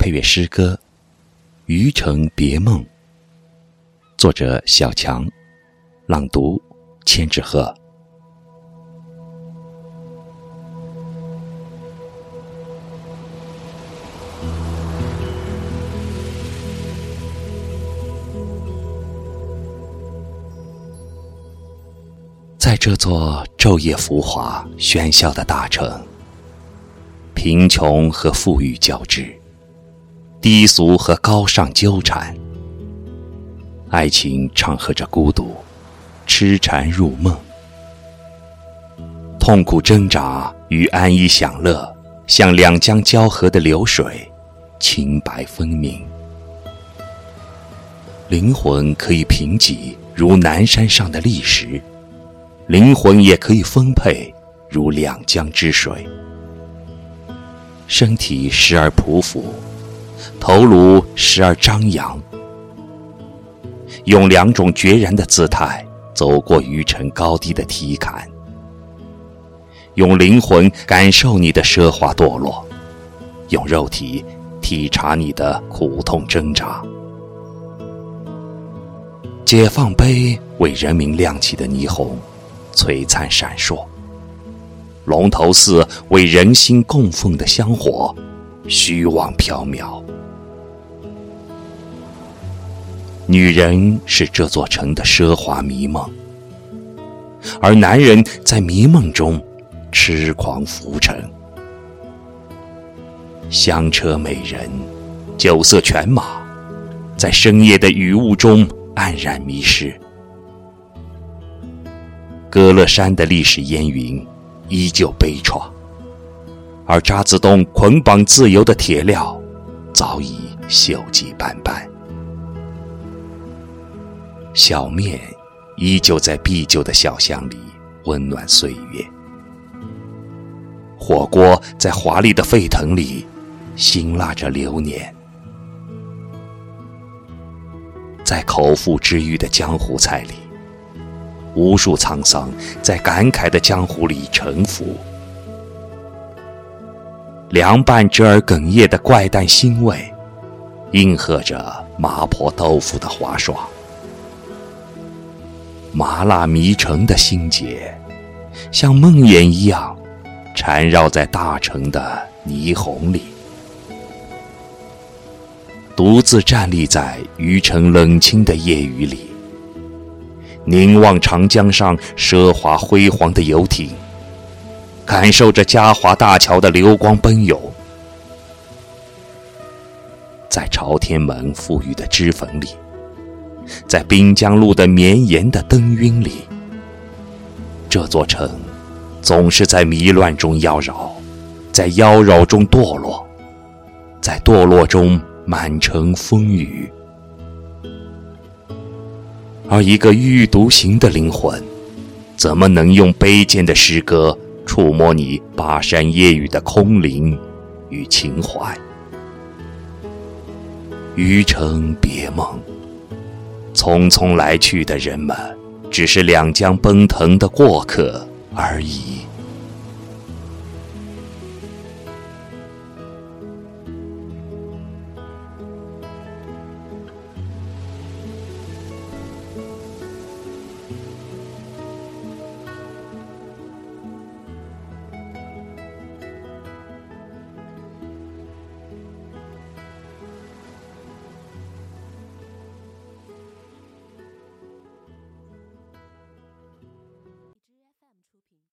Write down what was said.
配乐诗歌《渔城别梦》，作者小强，朗读千纸鹤。在这座昼夜浮华、喧嚣的大城，贫穷和富裕交织，低俗和高尚纠缠，爱情唱和着孤独，痴缠入梦，痛苦挣扎与安逸享乐，像两江交合的流水，清白分明。灵魂可以贫瘠，如南山上的砾石。灵魂也可以丰沛，如两江之水；身体时而匍匐，头颅时而张扬，用两种决然的姿态走过愚城高低的梯坎，用灵魂感受你的奢华堕落，用肉体体察你的苦痛挣扎。解放碑为人民亮起的霓虹。璀璨闪烁，龙头寺为人心供奉的香火，虚妄缥缈。女人是这座城的奢华迷梦，而男人在迷梦中痴狂浮沉。香车美人，酒色犬马，在深夜的雨雾中黯然迷失。歌乐山的历史烟云依旧悲怆，而渣滓洞捆绑自由的铁镣早已锈迹斑斑。小面依旧在毕旧的小巷里温暖岁月，火锅在华丽的沸腾里辛辣着流年，在口腹之欲的江湖菜里。无数沧桑在感慨的江湖里沉浮，凉拌折耳哽咽的怪诞腥味，应和着麻婆豆腐的滑爽。麻辣迷城的心结，像梦魇一样缠绕在大城的霓虹里。独自站立在渔城冷清的夜雨里。凝望长江上奢华辉煌的游艇，感受着嘉华大桥的流光奔涌，在朝天门馥郁的脂粉里，在滨江路的绵延的灯晕里，这座城总是在迷乱中妖娆，在妖娆中堕落，在堕落中满城风雨。而一个郁郁独行的灵魂，怎么能用卑贱的诗歌触摸你巴山夜雨的空灵与情怀？余城别梦，匆匆来去的人们，只是两江奔腾的过客而已。